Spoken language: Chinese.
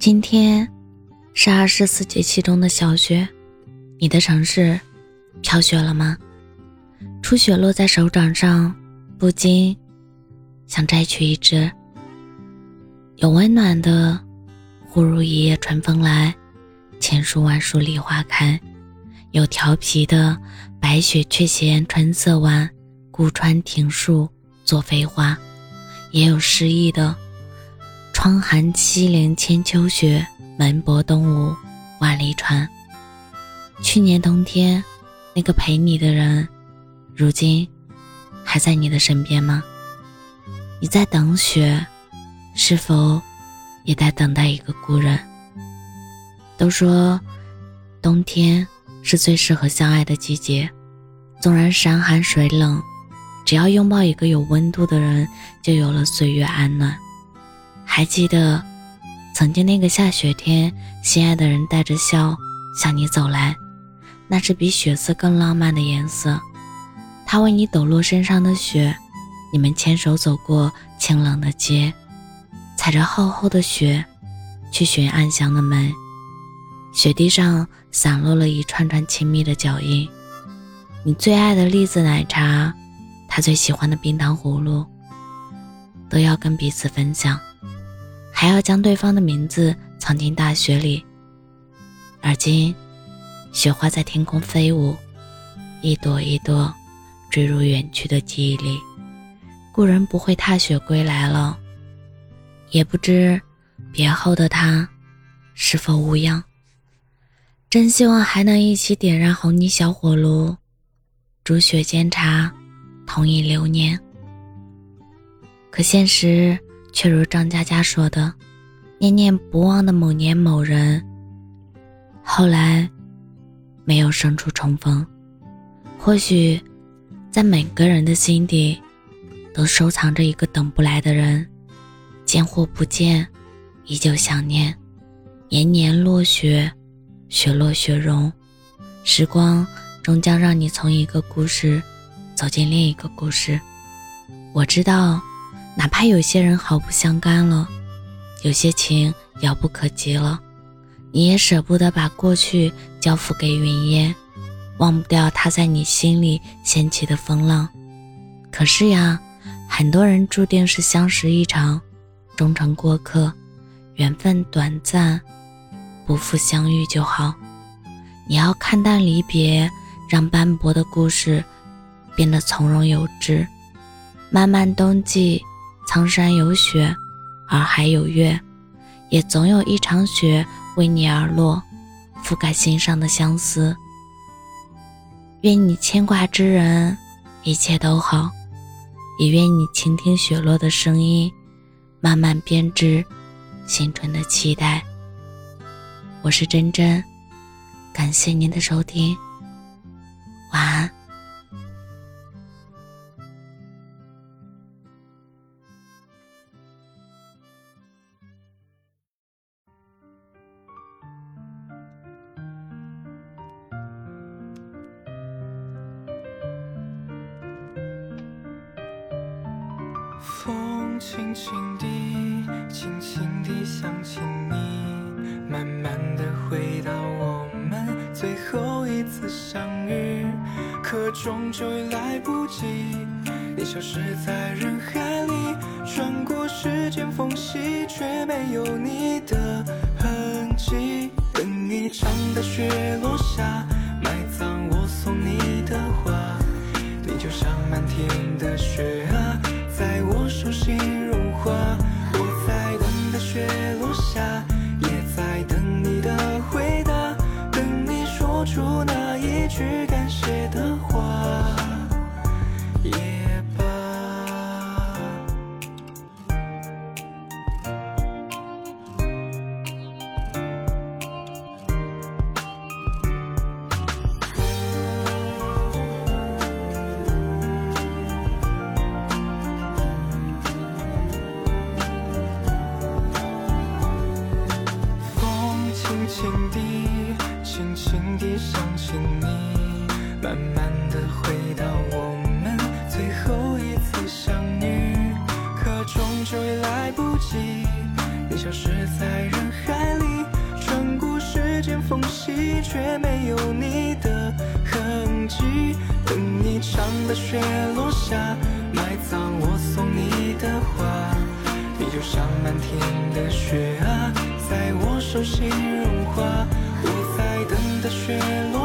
今天是二十四节气中的小雪，你的城市飘雪了吗？初雪落在手掌上，不禁想摘取一只。有温暖的，忽如一夜春风来，千树万树梨花开；有调皮的，白雪却嫌春色晚，孤穿庭树作飞花；也有诗意的。窗含西岭千秋雪，门泊东吴万里船。去年冬天，那个陪你的人，如今还在你的身边吗？你在等雪，是否也在等待一个故人？都说冬天是最适合相爱的季节，纵然山寒水冷，只要拥抱一个有温度的人，就有了岁月安暖。还记得，曾经那个下雪天，心爱的人带着笑向你走来，那是比血色更浪漫的颜色。他为你抖落身上的雪，你们牵手走过清冷的街，踩着厚厚的雪，去寻暗香的门。雪地上散落了一串串亲密的脚印，你最爱的栗子奶茶，他最喜欢的冰糖葫芦，都要跟彼此分享。还要将对方的名字藏进大雪里。而今，雪花在天空飞舞，一朵一朵坠入远去的记忆里。故人不会踏雪归来了，也不知别后的他是否无恙。真希望还能一起点燃红泥小火炉，煮雪煎茶，同饮流年。可现实。却如张嘉佳说的：“念念不忘的某年某人，后来没有生出重逢。或许，在每个人的心底，都收藏着一个等不来的人。见或不见，依旧想念。年年落雪，雪落雪融，时光终将让你从一个故事走进另一个故事。我知道。”哪怕有些人毫不相干了，有些情遥不可及了，你也舍不得把过去交付给云烟，忘不掉他在你心里掀起的风浪。可是呀，很多人注定是相识一场，终成过客，缘分短暂，不负相遇就好。你要看淡离别，让斑驳的故事变得从容有致。漫漫冬季。苍山有雪，洱海有月，也总有一场雪为你而落，覆盖心上的相思。愿你牵挂之人一切都好，也愿你倾听雪落的声音，慢慢编织新春的期待。我是真真，感谢您的收听，晚安。风轻轻地，轻轻地想起你，慢慢地回到我们最后一次相遇，可终究来不及，你消失在人海里，穿过时间缝隙，却没有你的痕迹。等一场大雪我轻地，轻轻地想起你，慢慢地回到我们最后一次相遇，可终究也来不及，你消失在人海里，穿过时间缝隙，却没有你的痕迹。等一场的雪落下，埋葬我送你的花。你就像满天的雪啊，在我手心融化。我在等的雪落